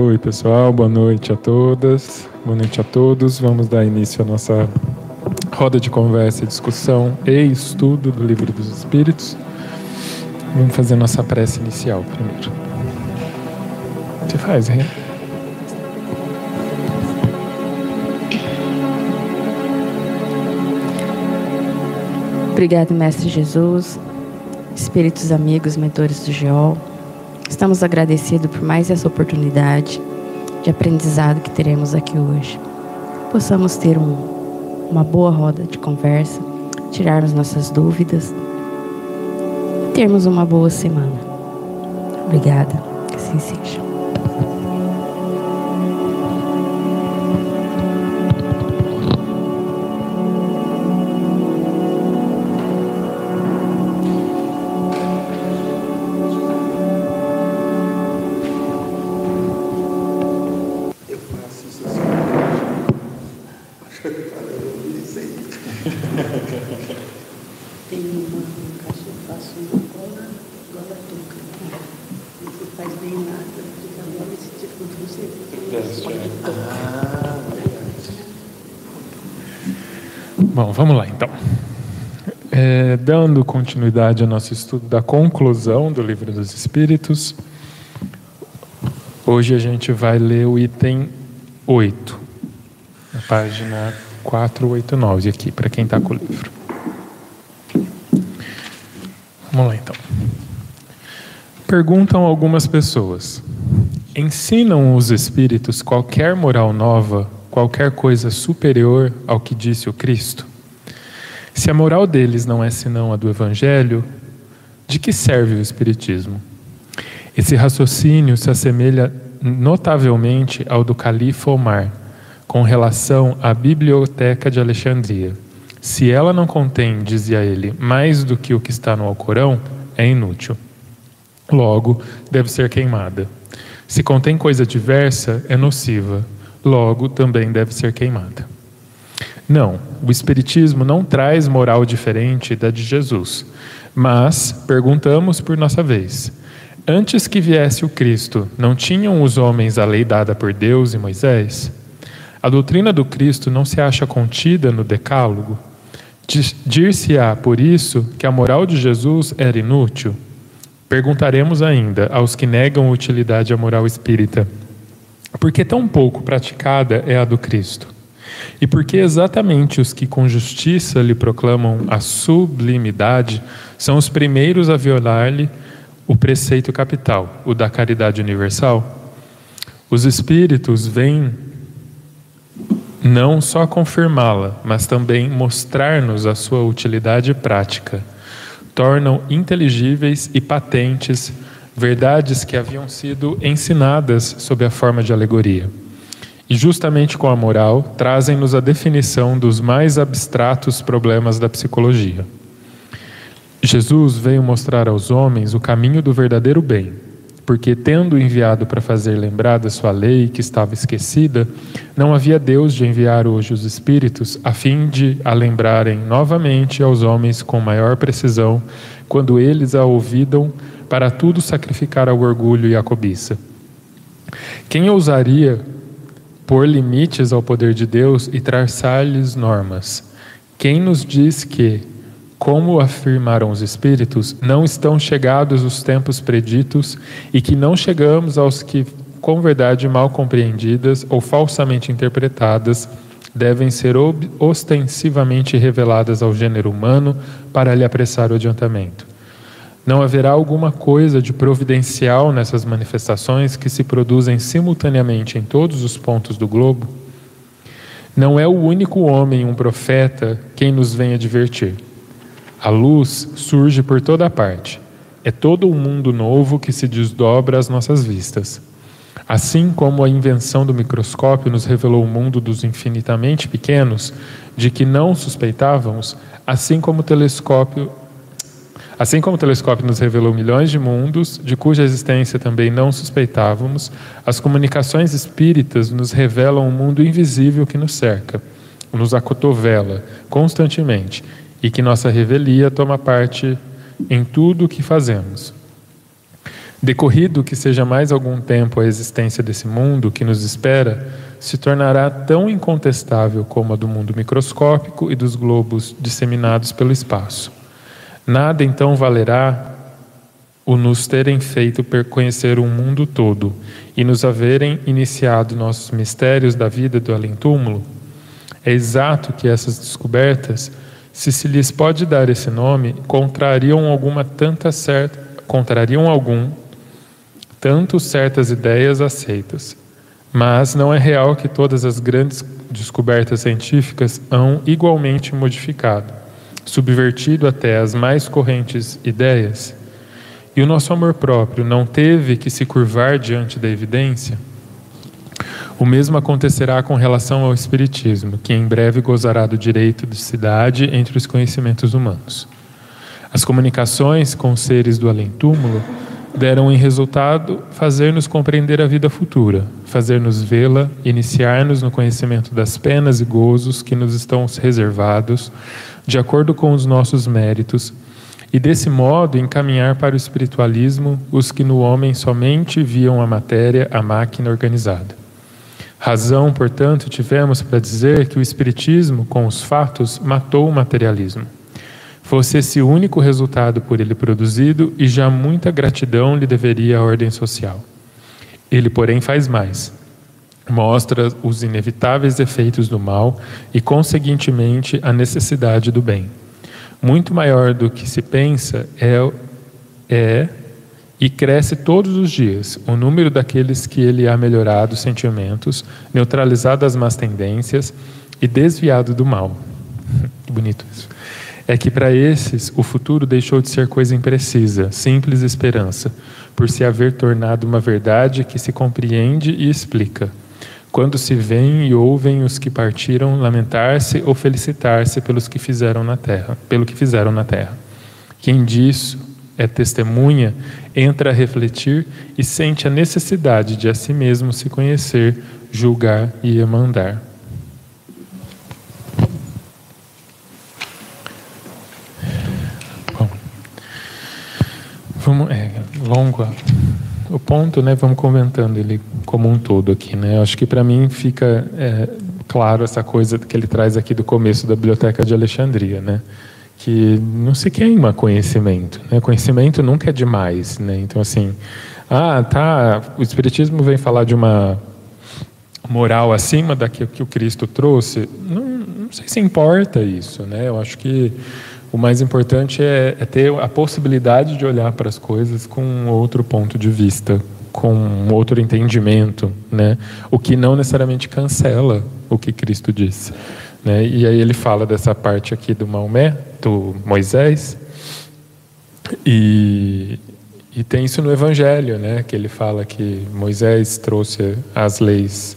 Oi, pessoal, boa noite a todas, boa noite a todos. Vamos dar início à nossa roda de conversa, discussão e estudo do Livro dos Espíritos. Vamos fazer nossa prece inicial primeiro. Você faz, hein? Obrigado, Mestre Jesus, espíritos amigos, mentores do GEOL. Estamos agradecidos por mais essa oportunidade de aprendizado que teremos aqui hoje. Possamos ter um, uma boa roda de conversa, tirarmos nossas dúvidas, termos uma boa semana. Obrigada, que assim. Vamos lá então. É, dando continuidade ao nosso estudo da conclusão do Livro dos Espíritos, hoje a gente vai ler o item 8, na página 489, aqui, para quem está com o livro. Vamos lá então. Perguntam algumas pessoas: ensinam os espíritos qualquer moral nova qualquer coisa superior ao que disse o Cristo? Se a moral deles não é senão a do Evangelho, de que serve o Espiritismo? Esse raciocínio se assemelha notavelmente ao do califa Omar, com relação à Biblioteca de Alexandria. Se ela não contém, dizia ele, mais do que o que está no Alcorão, é inútil. Logo, deve ser queimada. Se contém coisa diversa, é nociva, logo também deve ser queimada. Não, o Espiritismo não traz moral diferente da de Jesus, mas perguntamos por nossa vez: antes que viesse o Cristo, não tinham os homens a lei dada por Deus e Moisés? A doutrina do Cristo não se acha contida no Decálogo? Dir-se-á, por isso, que a moral de Jesus era inútil? Perguntaremos ainda aos que negam utilidade à moral espírita porque tão pouco praticada é a do Cristo. E porque exatamente os que com justiça lhe proclamam a sublimidade são os primeiros a violar-lhe o preceito capital, o da caridade universal. Os espíritos vêm não só confirmá-la, mas também mostrar-nos a sua utilidade prática. Tornam inteligíveis e patentes verdades que haviam sido ensinadas sob a forma de alegoria. E justamente com a moral, trazem-nos a definição dos mais abstratos problemas da psicologia. Jesus veio mostrar aos homens o caminho do verdadeiro bem, porque, tendo enviado para fazer lembrar da sua lei que estava esquecida, não havia Deus de enviar hoje os Espíritos a fim de a lembrarem novamente aos homens com maior precisão, quando eles a ouvidam para tudo sacrificar ao orgulho e à cobiça. Quem ousaria pôr limites ao poder de Deus e traçar-lhes normas? Quem nos diz que, como afirmaram os Espíritos, não estão chegados os tempos preditos e que não chegamos aos que, com verdade mal compreendidas ou falsamente interpretadas, devem ser ostensivamente reveladas ao gênero humano para lhe apressar o adiantamento? Não haverá alguma coisa de providencial nessas manifestações que se produzem simultaneamente em todos os pontos do globo? Não é o único homem, um profeta, quem nos vem advertir. A luz surge por toda parte. É todo um mundo novo que se desdobra às nossas vistas. Assim como a invenção do microscópio nos revelou o mundo dos infinitamente pequenos, de que não suspeitávamos, assim como o telescópio Assim como o telescópio nos revelou milhões de mundos, de cuja existência também não suspeitávamos, as comunicações espíritas nos revelam um mundo invisível que nos cerca, nos acotovela constantemente e que nossa revelia toma parte em tudo o que fazemos. Decorrido que seja mais algum tempo a existência desse mundo que nos espera, se tornará tão incontestável como a do mundo microscópico e dos globos disseminados pelo espaço. Nada então valerá o nos terem feito conhecer o mundo todo e nos haverem iniciado nossos mistérios da vida do além-túmulo? É exato que essas descobertas, se se lhes pode dar esse nome, contrariam alguma tanta certa, contrariam algum tanto certas ideias aceitas. Mas não é real que todas as grandes descobertas científicas hão igualmente modificado, subvertido até as mais correntes ideias e o nosso amor próprio não teve que se curvar diante da evidência? O mesmo acontecerá com relação ao Espiritismo, que em breve gozará do direito de cidade entre os conhecimentos humanos. As comunicações com os seres do além-túmulo deram em resultado fazer-nos compreender a vida futura, fazer-nos vê-la, iniciar-nos no conhecimento das penas e gozos que nos estão reservados, de acordo com os nossos méritos e desse modo encaminhar para o espiritualismo os que no homem somente viam a matéria, a máquina organizada. Razão, portanto, tivemos para dizer que o espiritismo, com os fatos, matou o materialismo. Fosse esse único resultado por ele produzido e já muita gratidão lhe deveria a ordem social. Ele, porém, faz mais. Mostra os inevitáveis efeitos do mal e, conseguintemente, a necessidade do bem muito maior do que se pensa é, é e cresce todos os dias o número daqueles que ele há melhorado os sentimentos, neutralizado as más tendências e desviado do mal. que bonito isso. É que para esses o futuro deixou de ser coisa imprecisa, simples esperança, por se haver tornado uma verdade que se compreende e explica quando se veem e ouvem os que partiram lamentar-se ou felicitar-se pelos que fizeram na terra, pelo que fizeram na terra. Quem disso é testemunha, entra a refletir e sente a necessidade de a si mesmo se conhecer, julgar e emandar. Bom, vamos, é, longo o ponto, né? Vamos comentando ele como um todo aqui, né? Acho que para mim fica é, claro essa coisa que ele traz aqui do começo da Biblioteca de Alexandria, né? Que não se queima conhecimento, né? Conhecimento nunca é demais, né? Então assim, ah, tá, o espiritismo vem falar de uma moral acima daquilo que o Cristo trouxe. Não, não sei se importa isso, né? Eu acho que o mais importante é, é, ter a possibilidade de olhar para as coisas com outro ponto de vista, com outro entendimento, né? O que não necessariamente cancela o que Cristo disse, né? E aí ele fala dessa parte aqui do Maomé, do Moisés, e, e tem isso no Evangelho, né? Que ele fala que Moisés trouxe as leis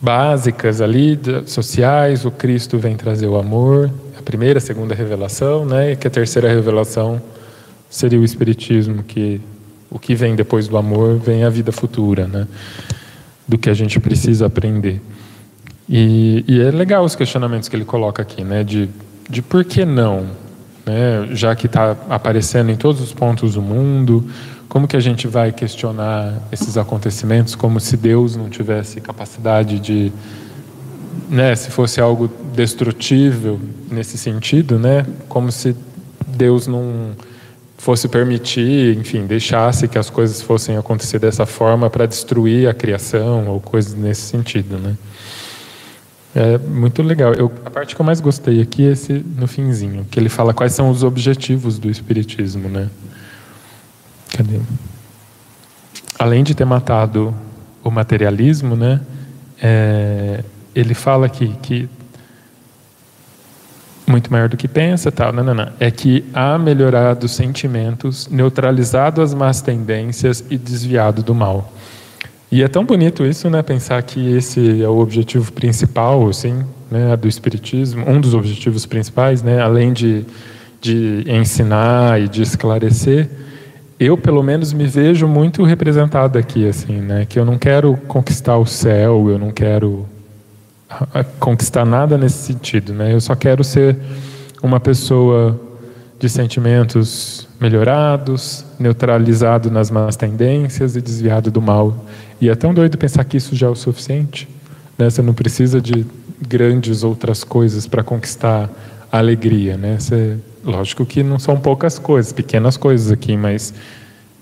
básicas ali sociais, o Cristo vem trazer o amor, a primeira, a segunda revelação, né? E que a terceira revelação seria o espiritismo, que o que vem depois do amor vem a vida futura, né? Do que a gente precisa aprender. E, e é legal os questionamentos que ele coloca aqui, né? De, de por que não, né? Já que está aparecendo em todos os pontos do mundo, como que a gente vai questionar esses acontecimentos como se Deus não tivesse capacidade de né, se fosse algo destrutível nesse sentido, né, como se Deus não fosse permitir, enfim, deixasse que as coisas fossem acontecer dessa forma para destruir a criação ou coisas nesse sentido, né? É muito legal. Eu, a parte que eu mais gostei aqui é esse no finzinho, que ele fala quais são os objetivos do espiritismo, né? Cadê? Além de ter matado o materialismo, né? É, ele fala aqui que muito maior do que pensa, tal, não, não, não. É que há melhorado os sentimentos, neutralizado as más tendências e desviado do mal. E é tão bonito isso, né? Pensar que esse é o objetivo principal, assim, né, do espiritismo, um dos objetivos principais, né? Além de de ensinar e de esclarecer, eu pelo menos me vejo muito representado aqui, assim, né? Que eu não quero conquistar o céu, eu não quero conquistar nada nesse sentido, né? Eu só quero ser uma pessoa de sentimentos melhorados, neutralizado nas más tendências e desviado do mal. E é tão doido pensar que isso já é o suficiente. Né? Você não precisa de grandes outras coisas para conquistar a alegria. Né? Você, lógico que não são poucas coisas, pequenas coisas aqui, mas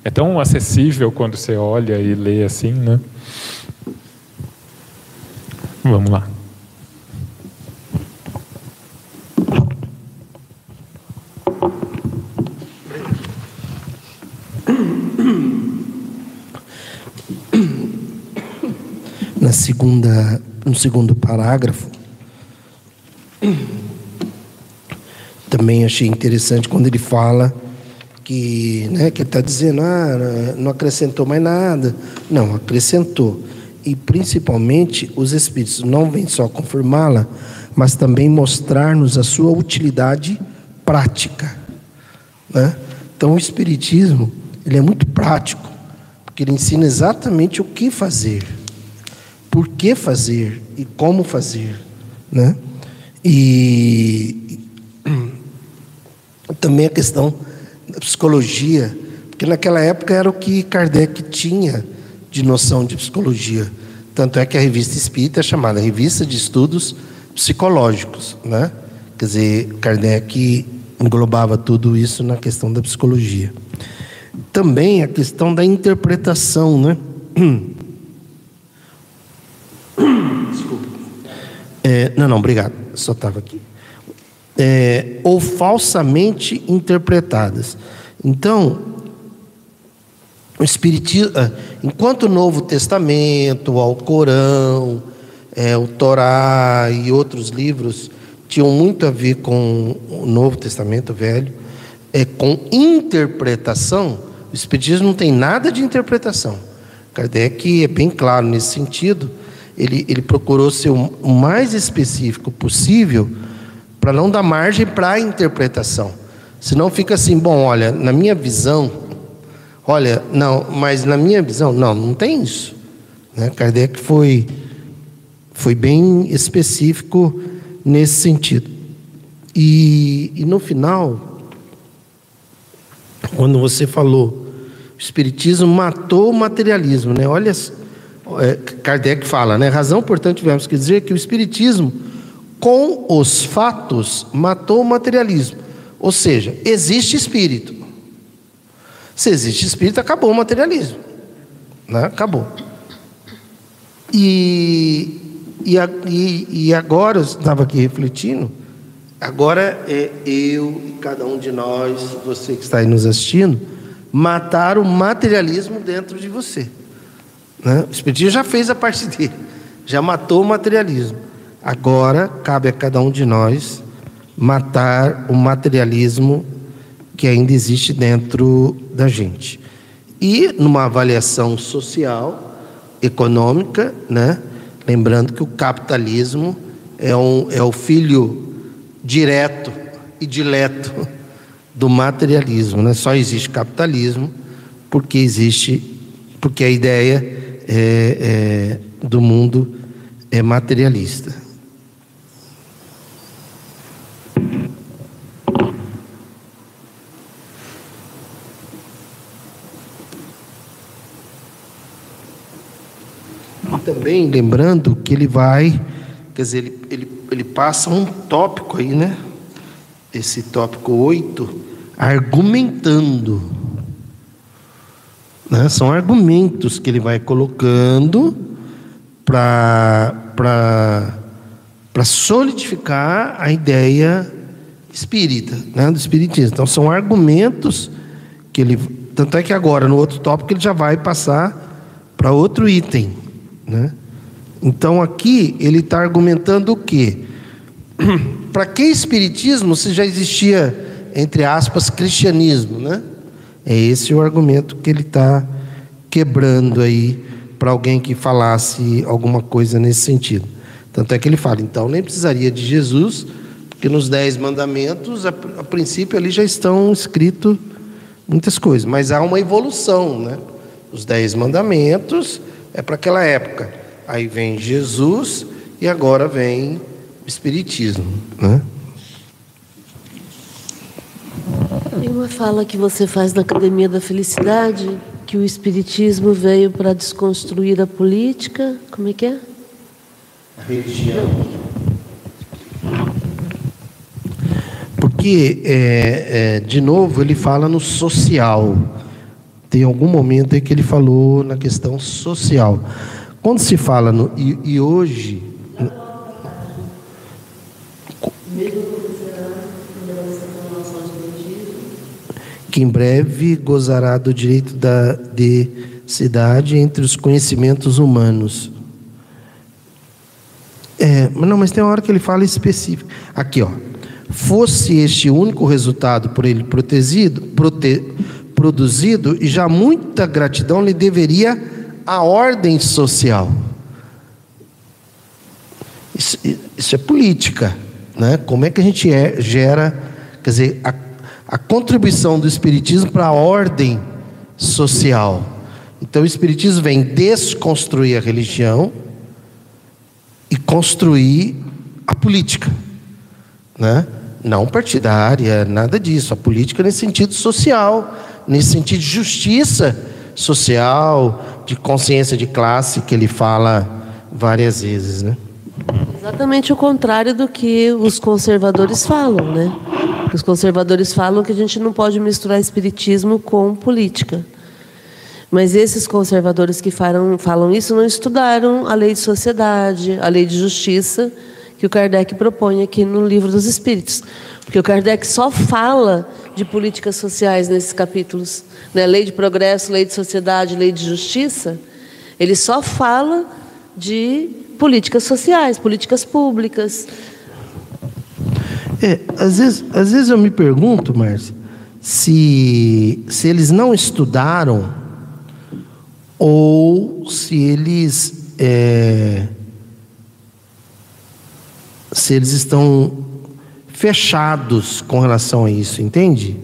é tão acessível quando você olha e lê assim. Né? Vamos lá. Segunda, no segundo parágrafo, também achei interessante quando ele fala que, né, que ele está dizendo, ah, não acrescentou mais nada. Não, acrescentou. E principalmente os Espíritos não vêm só confirmá-la, mas também mostrar-nos a sua utilidade prática. Né? Então o Espiritismo ele é muito prático, porque ele ensina exatamente o que fazer, por que fazer e como fazer, né? E também a questão da psicologia, porque naquela época era o que Kardec tinha de noção de psicologia. Tanto é que a revista Espírita é chamada Revista de Estudos Psicológicos, né? Quer dizer, Kardec englobava tudo isso na questão da psicologia também a questão da interpretação, né? É, não, não, obrigado. Só estava aqui. É, ou falsamente interpretadas. Então, o Espiritismo, ah, enquanto o Novo Testamento, o Alcorão, é, o Torá e outros livros tinham muito a ver com o Novo Testamento Velho, é, com interpretação, o Espiritismo não tem nada de interpretação. Kardec é bem claro nesse sentido. Ele, ele procurou ser o mais específico possível para não dar margem para a interpretação. Senão fica assim, bom, olha, na minha visão, olha, não, mas na minha visão, não, não tem isso. Né? Kardec foi, foi bem específico nesse sentido. E, e no final, quando você falou, o Espiritismo matou o materialismo, né? Olha, Kardec fala, né? Razão, portanto, tivemos que dizer que o Espiritismo, com os fatos, matou o materialismo. Ou seja, existe espírito. Se existe espírito, acabou o materialismo. Né? Acabou. E, e, e, e agora, eu estava aqui refletindo, Agora é eu e cada um de nós, você que está aí nos assistindo, matar o materialismo dentro de você. Né? O Espiritismo já fez a parte dele, já matou o materialismo. Agora cabe a cada um de nós matar o materialismo que ainda existe dentro da gente. E numa avaliação social, econômica, né? lembrando que o capitalismo é, um, é o filho direto e dileto do materialismo. Né? Só existe capitalismo porque existe, porque a ideia é, é, do mundo é materialista. E também lembrando que ele vai, quer dizer, ele, ele ele passa um tópico aí, né? Esse tópico 8, argumentando. Né? São argumentos que ele vai colocando para solidificar a ideia espírita, né? do espiritismo. Então, são argumentos que ele. Tanto é que agora, no outro tópico, ele já vai passar para outro item. Né? Então aqui ele está argumentando o quê? Para que espiritismo se já existia, entre aspas, cristianismo, né? É esse o argumento que ele está quebrando aí para alguém que falasse alguma coisa nesse sentido. Tanto é que ele fala, então nem precisaria de Jesus, porque nos dez mandamentos, a, a princípio ali já estão escritos muitas coisas, mas há uma evolução, né? Os dez mandamentos é para aquela época. Aí vem Jesus e agora vem o Espiritismo. Né? Uma fala que você faz na Academia da Felicidade, que o Espiritismo veio para desconstruir a política. Como é que é? A religião. Porque, é, é, de novo, ele fala no social. Tem algum momento em que ele falou na questão social. Quando se fala no. E, e hoje. Em breve gozará do direito da, de cidade entre os conhecimentos humanos. É, não, mas tem uma hora que ele fala específico. Aqui, ó. Fosse este único resultado por ele protegido, prote, produzido, e já muita gratidão lhe deveria a ordem social. Isso, isso é política, né? Como é que a gente é, gera, quer dizer, a, a contribuição do espiritismo para a ordem social. Então o espiritismo vem desconstruir a religião e construir a política, né? Não partidária, nada disso. A política nesse sentido social, nesse sentido de justiça social, de consciência de classe que ele fala várias vezes, né? Exatamente o contrário do que os conservadores falam, né? Os conservadores falam que a gente não pode misturar espiritismo com política. Mas esses conservadores que falam, falam isso não estudaram a lei de sociedade, a lei de justiça que o Kardec propõe aqui no Livro dos Espíritos. Porque o Kardec só fala de políticas sociais nesses capítulos. Né? Lei de progresso, lei de sociedade, lei de justiça. Ele só fala de políticas sociais, políticas públicas. É, às vezes, às vezes eu me pergunto, Márcia, se, se eles não estudaram ou se eles é, se eles estão fechados com relação a isso, entende?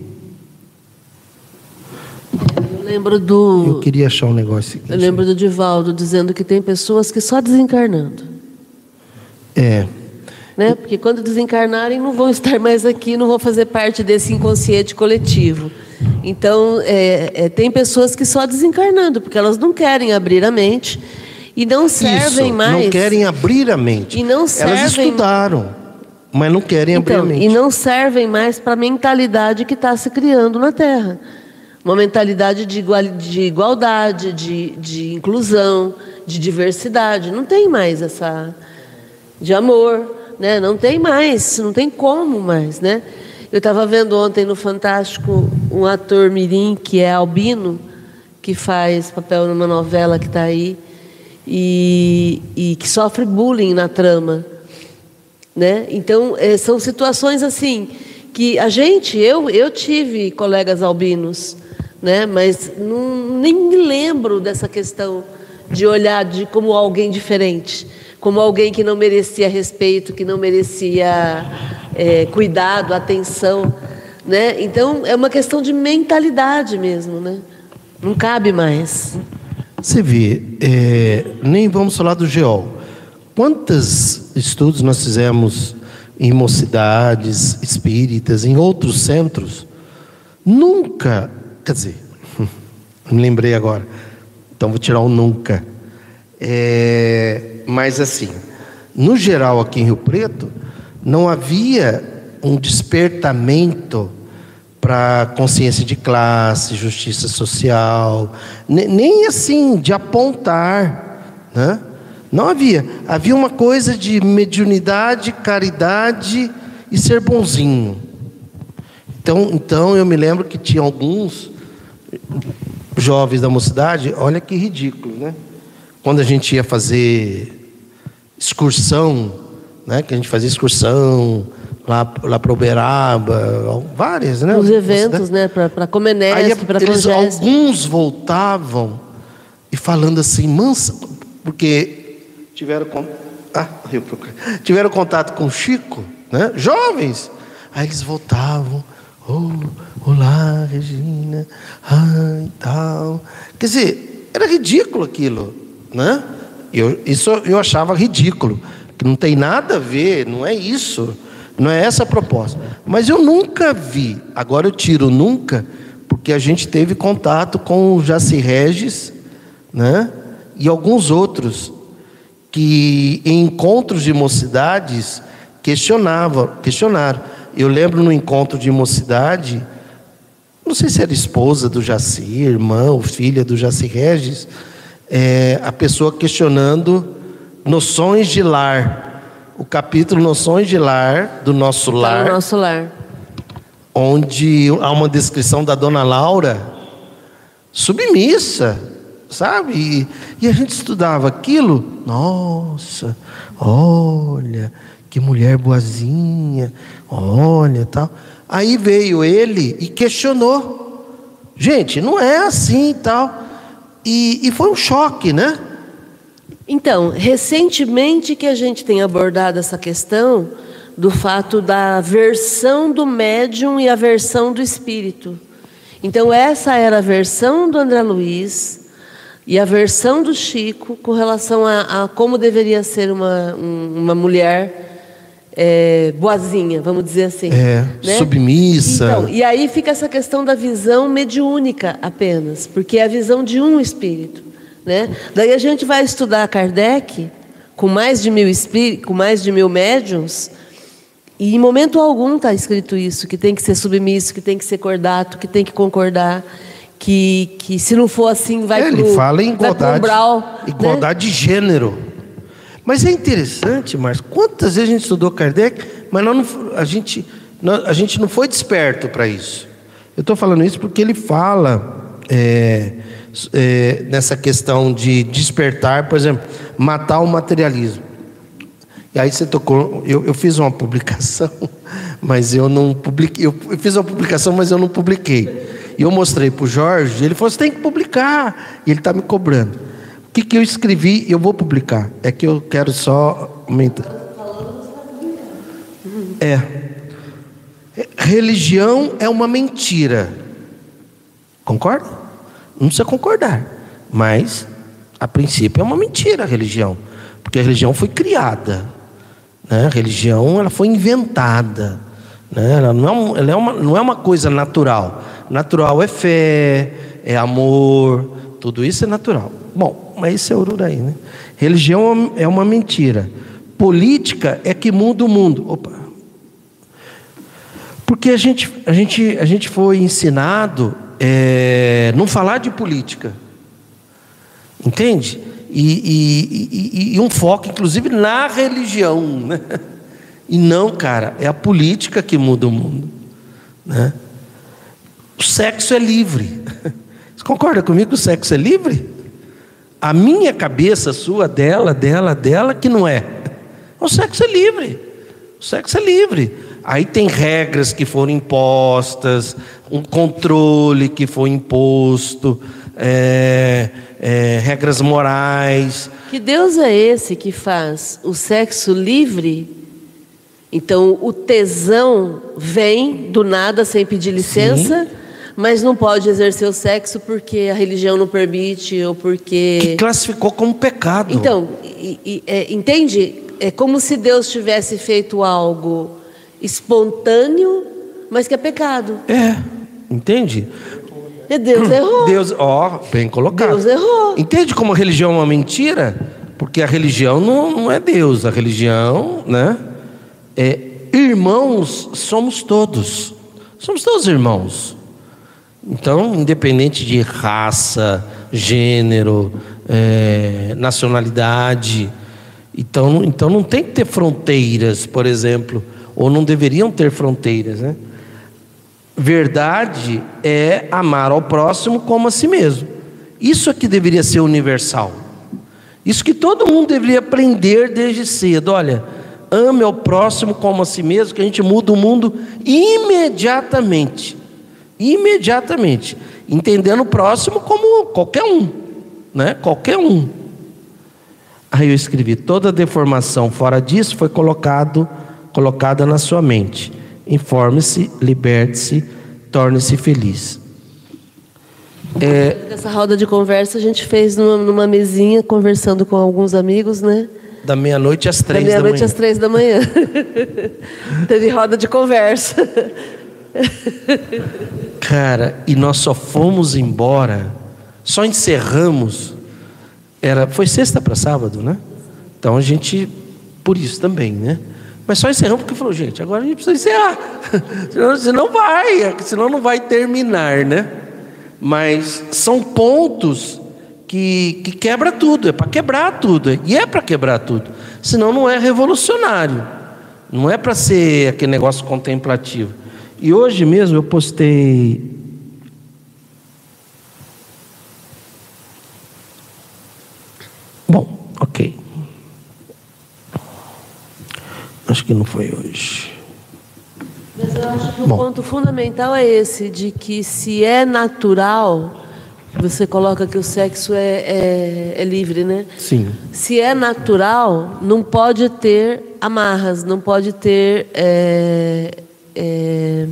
Eu lembro do. Eu queria achar um negócio aqui. Eu lembro do Divaldo dizendo que tem pessoas que só desencarnando. É. Né? Porque quando desencarnarem não vão estar mais aqui, não vão fazer parte desse inconsciente coletivo. Então, é, é, tem pessoas que só desencarnando, porque elas não querem abrir a mente e não servem Isso, mais. Não querem abrir a mente. E não servem. Elas estudaram, mas não querem abrir então, a mente. E não servem mais para a mentalidade que está se criando na Terra. Uma mentalidade de, igual, de igualdade, de, de inclusão, de diversidade. Não tem mais essa. de amor. Né? Não tem mais, não tem como mais. Né? Eu estava vendo ontem no Fantástico um ator mirim que é albino, que faz papel numa novela que está aí, e, e, que sofre bullying na trama. Né? Então, é, são situações assim que a gente, eu, eu tive colegas albinos, né? mas não, nem me lembro dessa questão de olhar de como alguém diferente, como alguém que não merecia respeito, que não merecia é, cuidado, atenção, né? Então é uma questão de mentalidade mesmo, né? Não cabe mais. Você vê, é, nem vamos falar do GEOL. Quantos estudos nós fizemos em mocidades espíritas, em outros centros? Nunca, quer dizer, me lembrei agora, então vou tirar o nunca. É, mas assim, no geral aqui em Rio Preto, não havia um despertamento para consciência de classe, justiça social, nem assim de apontar, né? Não havia. Havia uma coisa de mediunidade, caridade e ser bonzinho. Então, então eu me lembro que tinha alguns jovens da mocidade, olha que ridículo, né? Quando a gente ia fazer excursão né? Que a gente fazia excursão lá, lá para Uberaba, várias, né? Os eventos, né? Para Comenesp, para eles Alguns voltavam e falando assim, mansa, porque tiveram, ah, tiveram contato com o Chico, né? Jovens. Aí eles voltavam, oh, olá, Regina, e tal. Quer dizer, era ridículo aquilo, né? Eu, isso eu achava ridículo que não tem nada a ver, não é isso. Não é essa a proposta. Mas eu nunca vi, agora eu tiro nunca, porque a gente teve contato com o Jaci Regis, né? E alguns outros que em encontros de mocidades questionavam, questionaram. Eu lembro no encontro de mocidade, não sei se era esposa do Jaci, irmã ou filha do Jaci Regis, é, a pessoa questionando noções de lar. O capítulo Noções de Lar, do nosso lar, no nosso lar. onde há uma descrição da dona Laura submissa, sabe? E, e a gente estudava aquilo, nossa, olha, que mulher boazinha, olha, tal. Aí veio ele e questionou. Gente, não é assim tal. E, e foi um choque, né? Então, recentemente que a gente tem abordado essa questão do fato da versão do médium e a versão do espírito. Então, essa era a versão do André Luiz e a versão do Chico com relação a, a como deveria ser uma, um- uma mulher é, boazinha, vamos dizer assim. É, submissa. Então, e aí fica essa questão da visão mediúnica apenas, porque é a visão de um espírito. Né? Daí a gente vai estudar Kardec com mais de mil espíritos, com mais de mil médiums, e em momento algum está escrito isso, que tem que ser submisso, que tem que ser cordato, que tem que concordar, que, que se não for assim vai É, pro, ele fala em igualdade, umbral, né? igualdade de gênero. Mas é interessante, Márcio, quantas vezes a gente estudou Kardec, mas não- a, gente, nós- a gente não foi desperto para isso. Eu estou falando isso porque ele fala é, é, nessa questão de despertar, por exemplo, matar o materialismo. E aí você tocou, eu, eu fiz uma publicação, mas eu não publiquei. Eu, eu fiz uma publicação, mas eu não publiquei. E eu mostrei para o Jorge, ele falou: você tem que publicar. E ele está me cobrando. Que, que eu escrevi? Eu vou publicar. É que eu quero só aumentar. É. Religião é uma mentira. Concorda? Não precisa concordar. Mas, a princípio, é uma mentira a religião. Porque a religião foi criada. Né? A religião ela foi inventada. Né? Ela, não é, ela é uma, não é uma coisa natural. Natural é fé, é amor, tudo isso é natural. Bom, mas isso é Ururaí, né? Religião é uma mentira. Política é que muda o mundo. Opa. Porque a gente, a gente, a gente foi ensinado é, não falar de política. Entende? E, e- e- e um foco, inclusive, na religião. Né? E não, cara, é a política que muda o mundo. Né? O sexo é livre. Você concorda comigo que o sexo é livre? A minha cabeça, sua, dela, dela, dela, que não é. O sexo é livre. O sexo é livre. Aí tem regras que foram impostas, um controle que foi imposto, é, é, regras morais. Que Deus é esse que faz o sexo livre? Então, o tesão vem do nada sem pedir licença, mas não pode exercer o sexo porque a religião não permite ou Que porque. classificou como pecado. Então, e- e- é, entende? É como se Deus tivesse feito algo espontâneo, mas que é pecado. É, entende? E Deus errou. Deus, ó, bem colocado. Deus errou. Entende como a religião é uma mentira? Porque a religião não, não é Deus, a religião, né? É irmãos somos todos. Somos todos irmãos. Então, independente de raça, gênero, é, nacionalidade, então, então não tem que ter fronteiras, por exemplo, ou não deveriam ter fronteiras, né? Verdade é amar ao próximo como a si mesmo. Isso é que deveria ser universal. Isso que todo mundo deveria aprender desde cedo. Olha, ame ao próximo como a si mesmo, que a gente muda o mundo imediatamente. Imediatamente. Entendendo o próximo como qualquer um. Né? Qualquer um. Aí eu escrevi: toda deformação fora disso foi colocado, colocada na sua mente. Informe-se, liberte-se, torne-se feliz. Essa roda de conversa a gente fez numa, numa mesinha, conversando com alguns amigos, né? Da meia-noite às três da, da meia-noite manhã. às três da manhã. Teve roda de conversa. Cara, e nós só fomos embora, só encerramos. Era, foi sexta para sábado, né? Então a gente, por isso também, né? Mas só encerramos porque falou, gente, agora a gente precisa encerrar. senão, senão vai, senão não vai terminar, né? Mas são pontos que, que quebra tudo, é para quebrar tudo, e é para quebrar tudo. Senão não é revolucionário, não é para ser aquele negócio contemplativo. E hoje mesmo eu postei. Bom, ok. Acho que não foi hoje. Mas eu acho que o Bom. ponto fundamental é esse, de que se é natural, você coloca que o sexo é, é, é, livre, né? Sim. Se é natural, não pode ter amarras, não pode ter. É, é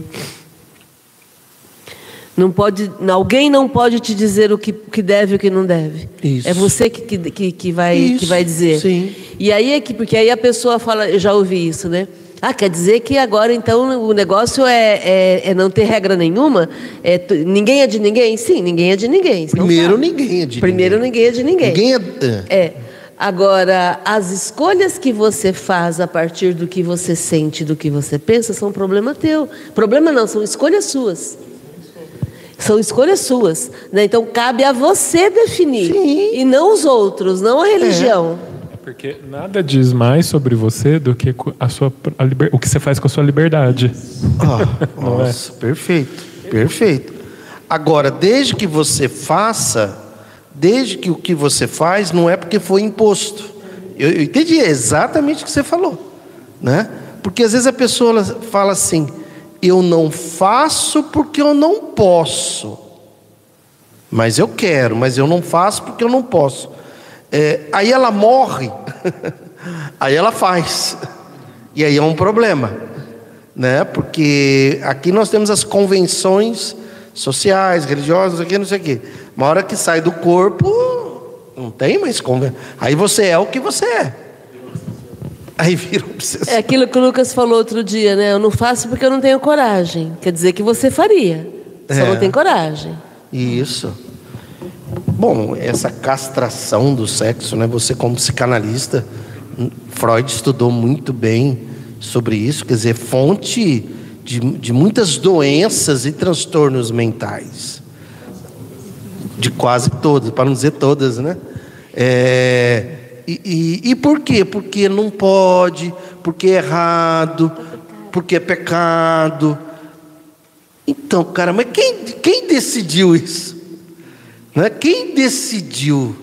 não pode, alguém não pode te dizer o que, que deve e o que não deve. Isso. É você que, que, que, vai, isso. que vai dizer. Sim. E aí é que, porque aí a pessoa fala, eu já ouvi isso, né? Ah, quer dizer que agora então o negócio é, é, é não ter regra nenhuma? É, ninguém é de ninguém? Sim, ninguém é de ninguém. Primeiro ninguém é de Primeiro ninguém. ninguém é de ninguém. Ninguém é... é. Agora, as escolhas que você faz a partir do que você sente, do que você pensa, são problema teu. Problema não, são escolhas suas. São escolhas suas. Né? Então, cabe a você definir. Sim. E não os outros, não a religião. É. Porque nada diz mais sobre você do que a sua, a liber, o que você faz com a sua liberdade. Oh, nossa, é? perfeito, perfeito. Agora, desde que você faça, desde que o que você faz não é porque foi imposto. Eu, eu entendi exatamente o que você falou, né? Porque às vezes a pessoa fala assim: eu não faço porque eu não posso. Mas eu quero, mas eu não faço porque eu não posso. É, aí ela morre, aí ela faz. E aí é um problema, né? Porque aqui nós temos as convenções sociais, religiosas, aqui não sei o quê. Uma hora que sai do corpo, não tem mais convenção. Aí você é o que você é. Aí vira obsessão. É aquilo que o Lucas falou outro dia, né? Eu não faço porque eu não tenho coragem. Quer dizer que você faria, só é. não tem coragem. Isso. Bom, essa castração do sexo, né? Você como psicanalista, Freud estudou muito bem sobre isso, quer dizer, fonte de, de muitas doenças e transtornos mentais. De quase todas, para não dizer todas, né? É, e, e, e por quê? Porque não pode, porque é errado, porque é pecado. Então, cara, mas quem, quem decidiu isso? Né? Quem decidiu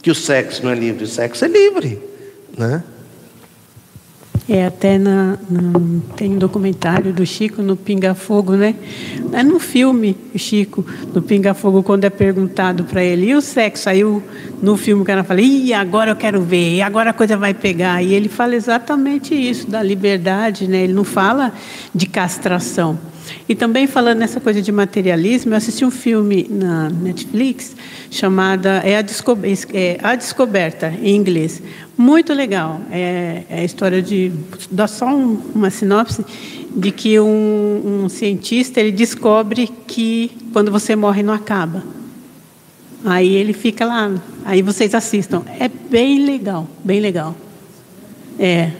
que o sexo não é livre? O sexo é livre. Né? É, até na, na, tem um documentário do Chico no Pinga Fogo, né? É no filme, o Chico, no Pinga Fogo, quando é perguntado para ele, e o sexo? Aí o, no filme o cara fala, ih, agora eu quero ver, e agora a coisa vai pegar. E ele fala exatamente isso, da liberdade, né? Ele não fala de castração. E também falando nessa coisa de materialismo, eu assisti um filme na Netflix chamada é a, Desco é a Descoberta, em inglês. Muito legal. É, é a história de. Dá só um, uma sinopse de que um, um cientista ele descobre que quando você morre não acaba. Aí ele fica lá, aí vocês assistam. É bem legal, bem legal. É,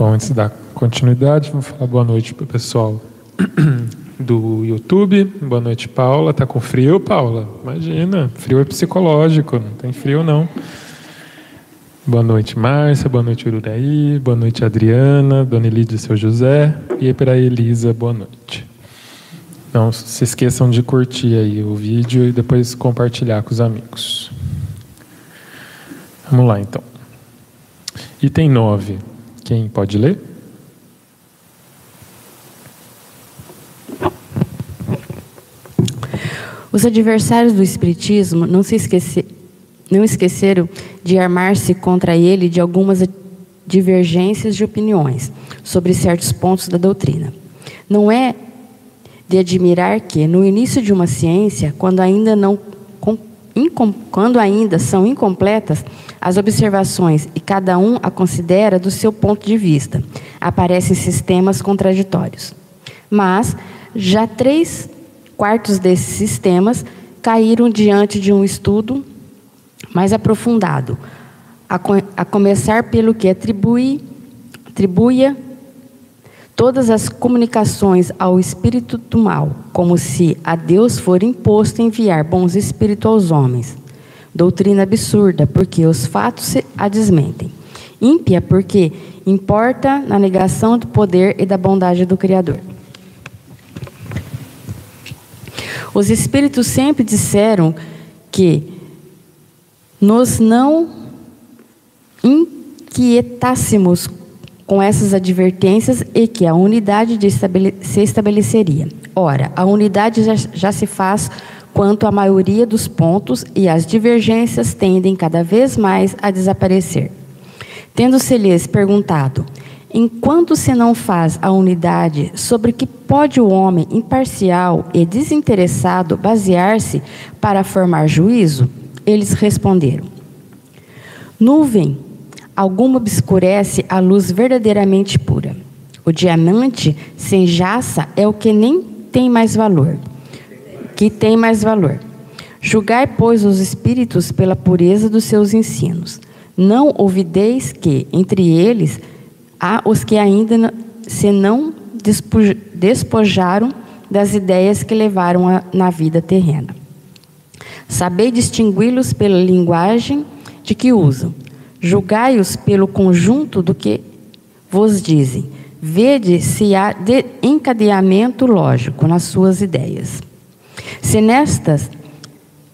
Bom, antes da continuidade, vou falar boa noite para o pessoal do YouTube. Boa noite, Paula. Tá com frio, Paula? Imagina, frio é psicológico, não tem frio não. Boa noite, Márcia. Boa noite, Ururaí. Boa noite, Adriana. Dona Elide, seu José. E para Elisa, boa noite. Não se esqueçam de curtir aí o vídeo e depois compartilhar com os amigos. Vamos lá, então. Item 9. Quem pode ler? Os adversários do Espiritismo não, se não esqueceram de armar-se contra ele de algumas divergências de opiniões sobre certos pontos da doutrina. Não é de admirar que, no início de uma ciência, quando ainda, não, quando ainda são incompletas as observações e cada um a considera do seu ponto de vista, aparecem sistemas contraditórios. Mas já três quartos desses sistemas caíram diante de um estudo mais aprofundado, a, começar pelo que atribui, atribuía todas as comunicações ao espírito do mal, como se a Deus for imposto enviar bons espíritos aos homens. Doutrina absurda, porque os fatos a desmentem. Ímpia, porque importa na negação do poder e da bondade do Criador. Os espíritos sempre disseram que nos não inquietássemos com essas advertências e que a unidade estabele se estabeleceria. Ora, a unidade já, já se faz quanto à maioria dos pontos e as divergências tendem cada vez mais a desaparecer. Tendo-se-lhes perguntado, enquanto se não faz a unidade, sobre que pode o homem imparcial e desinteressado basear-se para formar juízo? Eles responderam: Nuvem alguma obscurece a luz verdadeiramente pura. O diamante sem jaça é o que nem tem mais valor, que tem mais valor. Julgai, pois, os espíritos pela pureza dos seus ensinos. Não ouvideis que, entre eles, há os que ainda se não despojaram das ideias que levaram a, na vida terrena. Sabei distingui-los pela linguagem de que usam Julgai-os pelo conjunto do que vos dizem. Vede se há encadeamento lógico nas suas ideias. Se nestas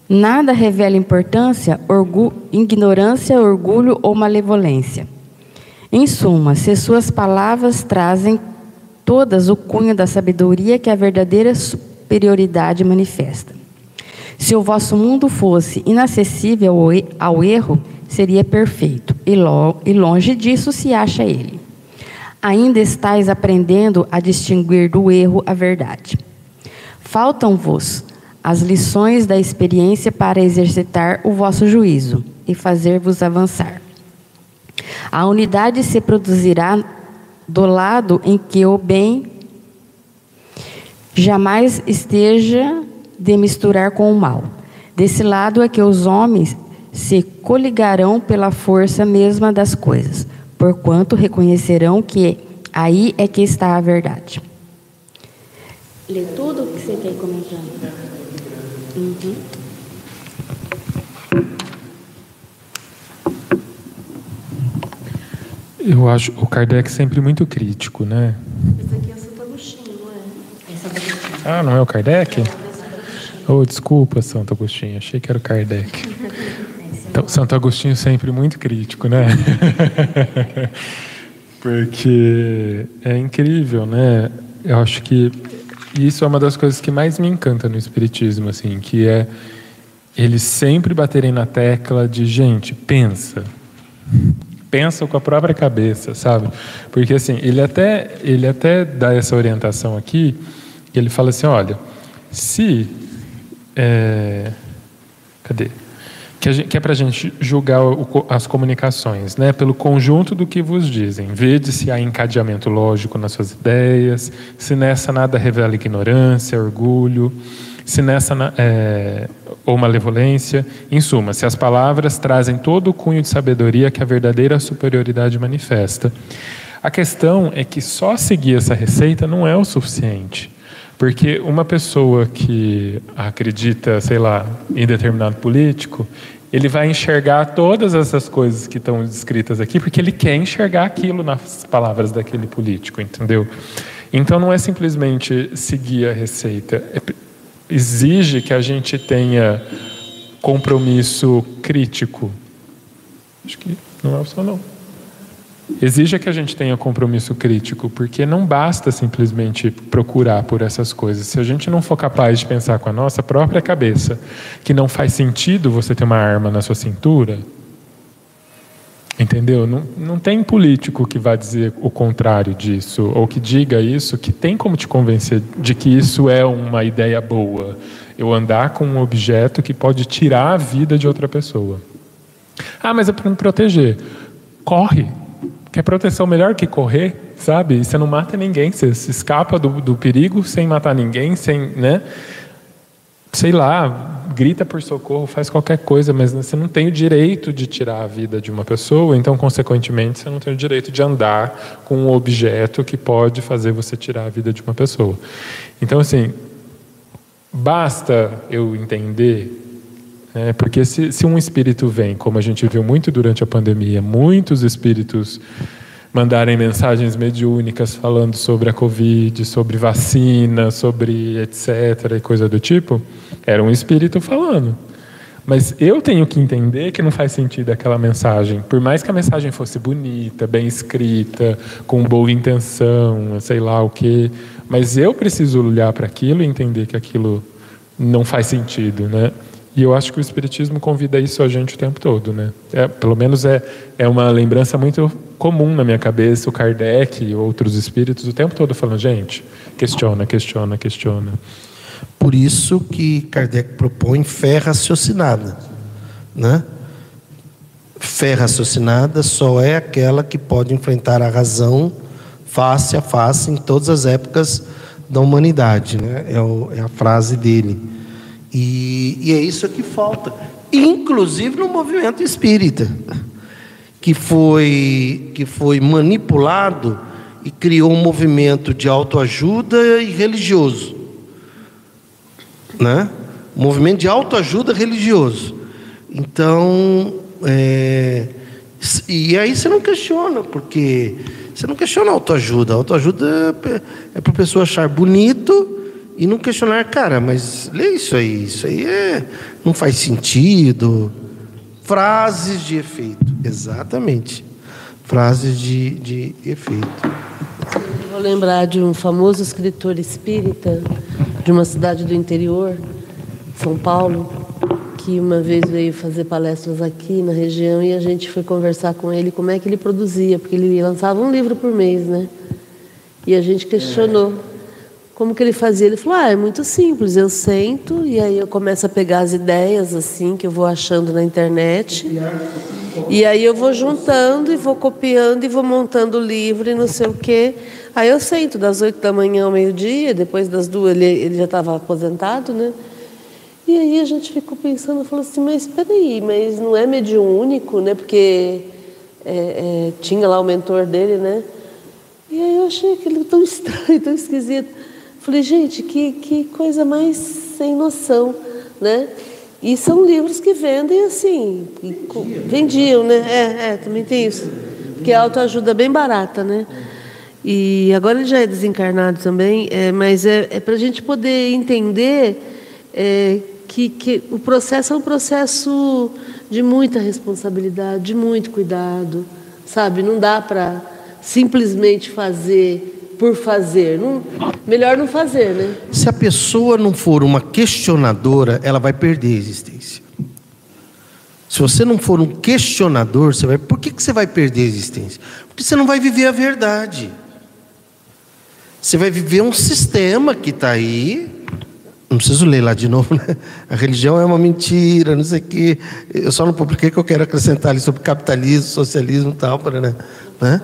nada revela importância, orgu ignorância, orgulho ou malevolência. Em suma, se suas palavras trazem todas o cunho da sabedoria que a verdadeira superioridade manifesta. Se o vosso mundo fosse inacessível ao erro, seria perfeito, e, lo, longe disso se acha ele. Ainda estáis aprendendo a distinguir do erro a verdade. Faltam-vos as lições da experiência para exercitar o vosso juízo e fazer-vos avançar. A unidade se produzirá do lado em que o bem jamais esteja de misturar com o mal. Desse lado é que os homens se coligarão pela força mesma das coisas, porquanto reconhecerão que aí é que está a verdade. Lê tudo o que você tem comentando. Uhum. Eu acho o Kardec sempre muito crítico, né? Esse aqui é o Agostinho, não é? É. Ah, não é o Kardec? Oh, desculpa, Santo Agostinho, achei que era o Kardec. Então, Santo Agostinho sempre muito crítico, né? Porque é incrível, né? Eu acho que isso é uma das coisas que mais me encanta no Espiritismo, assim, que é eles sempre baterem na tecla de gente, pensa. Pensa com a própria cabeça, sabe? Porque assim, ele até, ele até dá essa orientação aqui, ele fala assim, olha, se. É, cadê? que, gente, que é para a gente julgar o, as comunicações, né? pelo conjunto do que vos dizem. Vede se há encadeamento lógico nas suas ideias, se nessa nada revela ignorância, orgulho, se nessa é, ou malevolência. Em suma, se as palavras trazem todo o cunho de sabedoria que a verdadeira superioridade manifesta. A questão é que só seguir essa receita não é o suficiente. Porque uma pessoa que acredita, sei lá, em determinado político, ele vai enxergar todas essas coisas que estão descritas aqui, porque ele quer enxergar aquilo nas palavras daquele político, entendeu? Então não é simplesmente seguir a receita, é, exige que a gente tenha compromisso crítico. Acho que não é só não exija que a gente tenha compromisso crítico, porque não basta simplesmente procurar por essas coisas. Se a gente não for capaz de pensar com a nossa própria cabeça que não faz sentido você ter uma arma na sua cintura, Entendeu? Não, não tem político que vá dizer o contrário disso, ou que diga isso, que tem como te convencer de que isso é uma ideia boa. Eu andar com um objeto que pode tirar a vida de outra pessoa. Ah, mas é para me proteger. Corre. Quer proteção melhor que correr, sabe? Você não mata ninguém, você escapa do, do perigo sem matar ninguém, sem, né? Sei lá, grita por socorro, faz qualquer coisa, mas você não tem o direito de tirar a vida de uma pessoa, então, consequentemente, você não tem o direito de andar com um objeto que pode fazer você tirar a vida de uma pessoa. Então, assim, basta eu entender. Né, porque se, se um espírito vem, como a gente viu muito durante a pandemia, muitos espíritos mandarem mensagens mediúnicas falando sobre a Covid, sobre vacina, sobre etc. e coisa do tipo, era um espírito falando. Mas eu tenho que entender que não faz sentido aquela mensagem. Por mais que a mensagem fosse bonita, bem escrita, com boa intenção, sei lá o quê. Mas eu preciso olhar para aquilo e entender que aquilo não faz sentido, né? E eu acho que o Espiritismo convida isso a gente o tempo todo, né? É, pelo menos é, é uma lembrança muito comum na minha cabeça, o Kardec e outros espíritos o tempo todo falando, gente, questiona, questiona, questiona. Por isso que Kardec propõe fé raciocinada, né? Fé raciocinada só é aquela que pode enfrentar a razão face a face em todas as épocas da humanidade, né? É, o, é a frase dele. E, e é isso que falta, inclusive no movimento espírita, que foi, que foi manipulado e criou um movimento de autoajuda e religioso. Né? Um movimento de autoajuda religioso. Então, é, e aí você não questiona, porque você não questiona autoajuda. Autoajuda é, é para a pessoa achar bonito e não questionar, cara, mas lê isso aí, isso aí é, não faz sentido. Frases de efeito, exatamente. Frases de, de efeito. Vou lembrar de um famoso escritor espírita de uma cidade do interior, São Paulo, que uma vez veio fazer palestras aqui na região e a gente foi conversar com ele como é que ele produzia, porque ele lançava um livro por mês, né? E a gente questionou como que ele fazia? Ele falou: Ah, é muito simples. Eu sento e aí eu começo a pegar as ideias assim que eu vou achando na internet. E aí eu vou juntando e vou copiando e vou montando o livro e não sei o quê. Aí eu sento das oito da manhã ao meio-dia, depois das duas ele, ele já estava aposentado, né? E aí a gente ficou pensando, falou assim, mas espera aí, mas não é mediúnico, né? Porque é, é, tinha lá o mentor dele, né? E aí eu achei aquilo tão estranho, tão esquisito. Falei, gente, que, que coisa mais sem noção, né? E são livros que vendem assim, vendiam, né? É, é, também tem isso. Porque a autoajuda é bem barata, né? E agora ele já é desencarnado também, é, mas é, é para a gente poder entender é, que, que o processo é um processo de muita responsabilidade, de muito cuidado, sabe? Não dá para simplesmente fazer por fazer. Não, melhor não fazer, né? Se a pessoa não for uma questionadora, ela vai perder a existência. Se você não for um questionador, você vai. Por que, que você vai perder a existência? Porque você não vai viver a verdade. Você vai viver um sistema que está aí. Não preciso ler lá de novo, né? A religião é uma mentira, não sei o quê. Eu só não publiquei que eu quero acrescentar ali sobre capitalismo, socialismo e tal, para, né?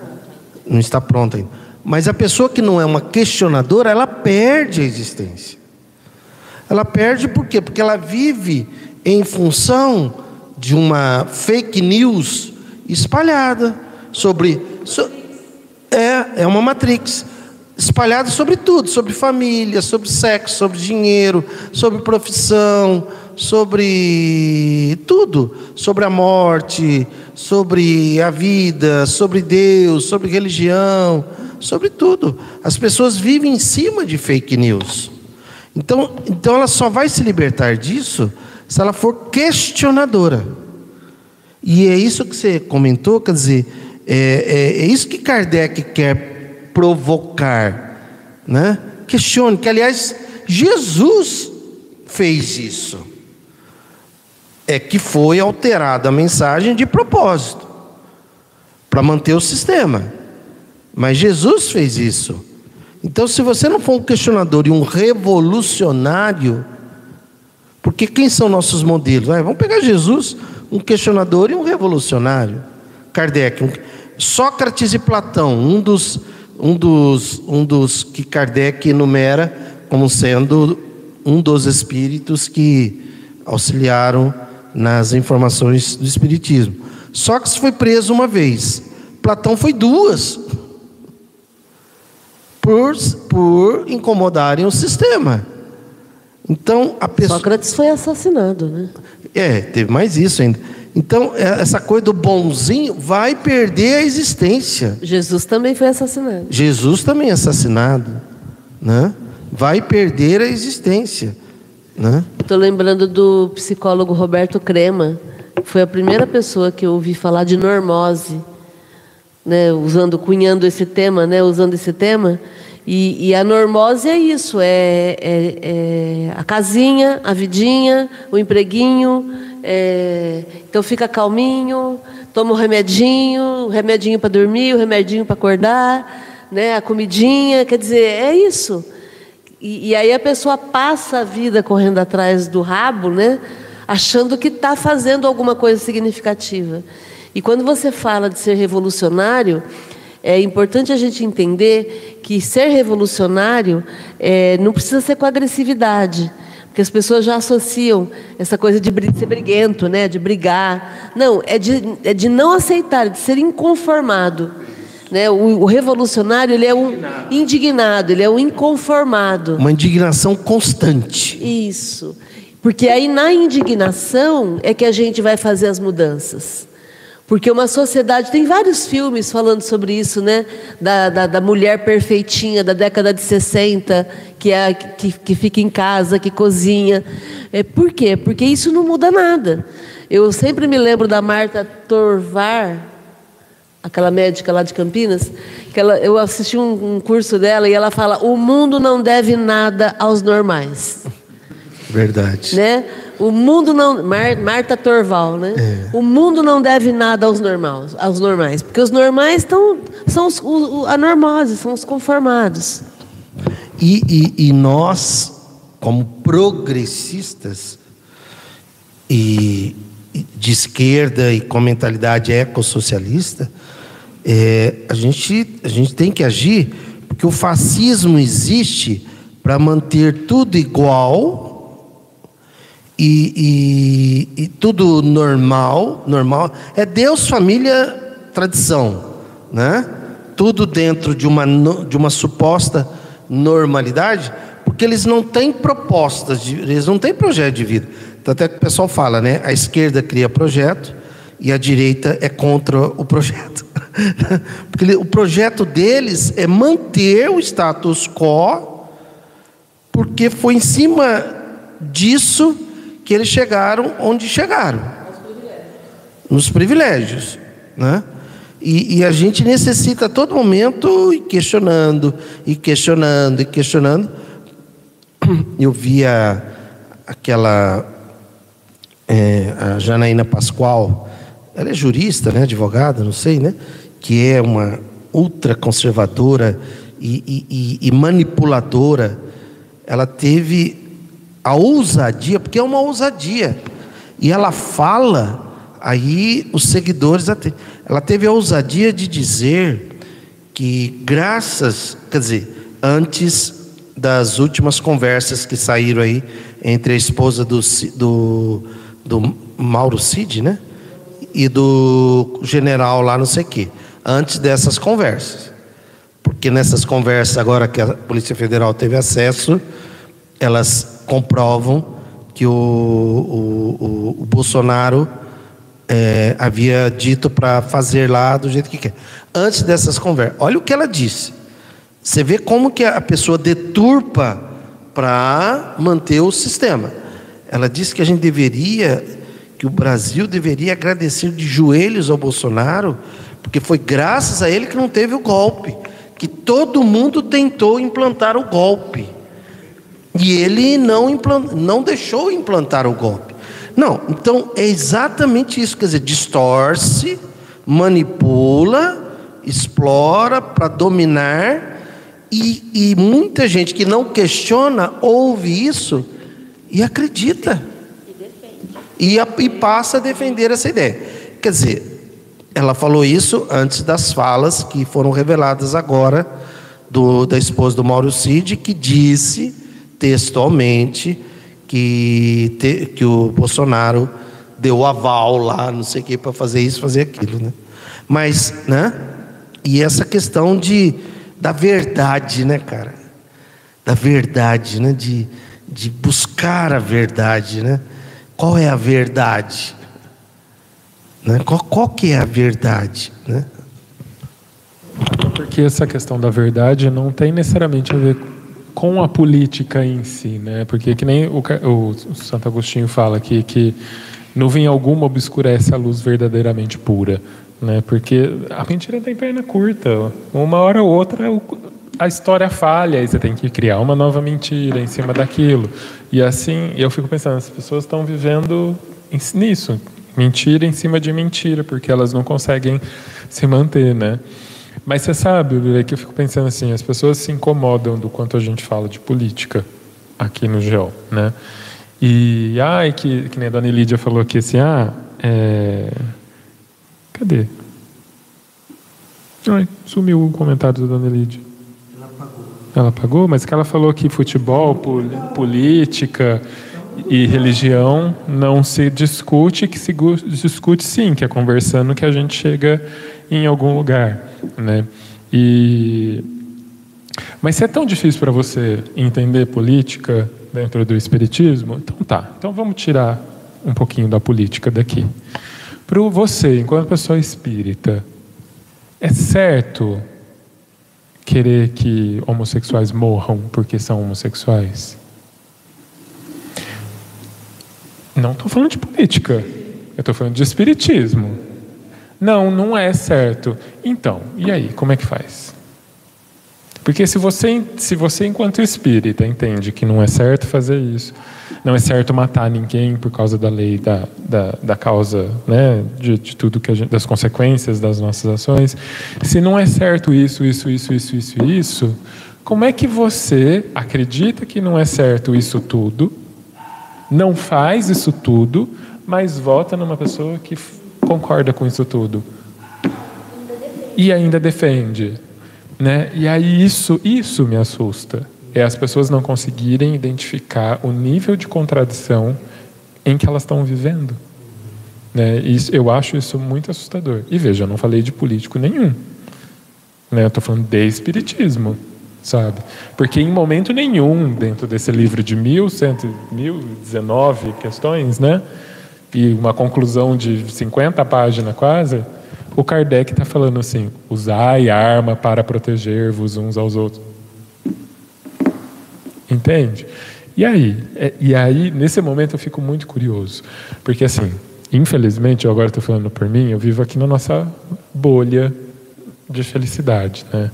Não está pronto ainda. Mas a pessoa que não é uma questionadora, ela perde a existência. Ela perde por quê? Porque ela vive em função de uma fake news espalhada sobre. So, é, é uma matrix. Espalhada sobre tudo, sobre família, sobre sexo, sobre dinheiro, sobre profissão, sobre tudo, sobre a morte, sobre a vida, sobre Deus, sobre religião, sobre tudo. As pessoas vivem em cima de fake news. Então, então ela só vai se libertar disso se ela for questionadora. E é isso que você comentou, quer dizer, é, é, é isso que Kardec quer provocar, né? Questione, que aliás Jesus fez isso. É que foi alterada a mensagem de propósito. para manter o sistema. Mas Jesus fez isso. Então, se você não for um questionador e um revolucionário, porque quem são nossos modelos? Vamos pegar Jesus, um questionador e um revolucionário. Kardec, um... Sócrates e Platão, um dos, um, dos, um dos que Kardec enumera como sendo um dos espíritos que auxiliaram nas informações do Espiritismo. Sócrates foi preso uma vez, Platão foi duas, por, por incomodarem o sistema. Então a pessoa. Sócrates foi assassinado, né? É, teve mais isso ainda. Então, é, essa coisa do bonzinho vai perder a existência. Jesus também foi assassinado. Jesus também é assassinado, né? Vai perder a existência, né? Estou lembrando do psicólogo Roberto Crema, foi a primeira pessoa que eu ouvi falar de normose, né? Usando, cunhando esse tema, né? Usando esse tema. E, e, a normose é isso, é, é, é, a casinha, a vidinha, o empreguinho, é, então fica calminho, toma o remedinho, o remedinho para dormir, o remedinho para acordar, né, a comidinha, quer dizer, é isso. E, e aí a pessoa passa a vida correndo atrás do rabo, né, achando que está fazendo alguma coisa significativa. E quando você fala de ser revolucionário, é importante a gente entender que ser revolucionário é, não precisa ser com agressividade. Porque as pessoas já associam essa coisa de ser briguento, né? de brigar. Não, é de, é de não aceitar, de ser inconformado. Né? O, o revolucionário ele é um indignado, ele é um inconformado. Uma indignação constante. Isso. Porque aí na indignação é que a gente vai fazer as mudanças. Porque uma sociedade, tem vários filmes falando sobre isso, né? Da, da, da, mulher perfeitinha da década de 60, que, é, que, que fica em casa, que cozinha. É, por quê? Porque isso não muda nada. Eu sempre me lembro da Marta Torvar, aquela médica lá de Campinas, que ela, eu assisti um, um curso dela e ela fala: o mundo não deve nada aos normais. Verdade. Né? O mundo não. Mar, Marta Torval, né? É. O mundo não deve nada aos normais, aos normais porque os normais estão, são os, o, anormoses, são os conformados. E, e, e nós, como progressistas e de esquerda e com mentalidade ecossocialista, é, a, gente, a gente tem que agir porque o fascismo existe para manter tudo igual e, e, e, tudo normal, normal. É Deus, família, tradição, né? Tudo dentro de uma, de uma suposta normalidade, porque eles não têm propostas, de, eles não têm projeto de vida. Até que o pessoal fala, né? A esquerda cria projeto e a direita é contra o projeto. porque o projeto deles é manter o status quo, porque foi em cima disso que eles chegaram onde chegaram. Nos privilégios. Né? E, e, a gente necessita a todo momento ir questionando, e questionando, e questionando. Eu via aquela é, a Janaína Pascoal, ela é jurista, né, advogada, não sei, né, que é uma ultraconservadora e, e, e manipuladora. Ela teve a ousadia, porque é uma ousadia. E ela fala, aí os seguidores, ela teve a ousadia de dizer que, graças, quer dizer, antes das últimas conversas que saíram aí entre a esposa do, do, do Mauro Cid, né? E do general lá, não sei o quê. Antes dessas conversas. Porque nessas conversas, agora que a Polícia Federal teve acesso, elas comprovam que o, o, o Bolsonaro é, havia dito para fazer lá do jeito que quer. Antes dessas conversas, olha o que ela disse. Você vê como que a pessoa deturpa para manter o sistema. Ela disse que a gente deveria, que o Brasil deveria agradecer de joelhos ao Bolsonaro, porque foi graças a ele que não teve o golpe, que todo mundo tentou implantar o golpe. E ele não, não deixou implantar o golpe. Não, então é exatamente isso, quer dizer, distorce, manipula, explora para dominar, e, e muita gente que não questiona ouve isso e acredita. E, a, e passa a defender essa ideia. Quer dizer, ela falou isso antes das falas que foram reveladas agora do, da esposa do Mauro Cid, que disse textualmente que, te, que o Bolsonaro deu aval lá, não sei o que, para fazer isso, fazer aquilo, né? Mas, né? E essa questão de, da verdade, né, cara? Da verdade, né? De, de buscar a verdade, né? Qual é a verdade? Né? Qual, qual que é a verdade, né? Porque essa questão da verdade não tem necessariamente a ver com a política em si, né? Porque que nem o, o Santo Agostinho fala aqui que nuvem alguma obscurece a luz verdadeiramente pura, né? Porque a mentira tem perna curta, uma hora ou outra a história falha e você tem que criar uma nova mentira em cima daquilo. E assim, eu fico pensando, as pessoas estão vivendo nisso, mentira em cima de mentira, porque elas não conseguem se manter, né? Mas você sabe, que eu fico pensando assim, as pessoas se incomodam do quanto a gente fala de política aqui no GEO, né? E, ai, que, que nem a Dona Lídia falou aqui assim, ah, é... cadê? Ai, sumiu o comentário da Dona Lídia. Ela apagou. Ela apagou? Mas que ela falou que futebol, pol política e religião não se discute, que se discute sim, que é conversando que a gente chega em algum lugar, né? E mas se é tão difícil para você entender política dentro do espiritismo, então tá. Então vamos tirar um pouquinho da política daqui. Para você, enquanto pessoa espírita, é certo querer que homossexuais morram porque são homossexuais? Não estou falando de política. Eu estou falando de espiritismo. Não, não é certo. Então, e aí, como é que faz? Porque se você, se você enquanto espírita, entende que não é certo fazer isso, não é certo matar ninguém por causa da lei, da, da, da causa, né, de, de tudo que gente, das consequências das nossas ações, se não é certo isso, isso, isso, isso, isso, isso, como é que você acredita que não é certo isso tudo, não faz isso tudo, mas vota numa pessoa que concorda com isso tudo. E ainda defende. Né? E aí isso, isso me assusta. É as pessoas não conseguirem identificar o nível de contradição em que elas estão vivendo. Né? Isso, eu acho isso muito assustador. E veja, eu não falei de político nenhum. Né? Estou falando de espiritismo, sabe? Porque em momento nenhum, dentro desse livro de 1119 questões, né? E uma conclusão de 50 páginas quase, o Kardec está falando assim: usai arma para proteger-vos uns aos outros. Entende? E aí? É, e aí, nesse momento, eu fico muito curioso. Porque, assim, infelizmente, eu agora estou falando por mim, eu vivo aqui na nossa bolha de felicidade. Né?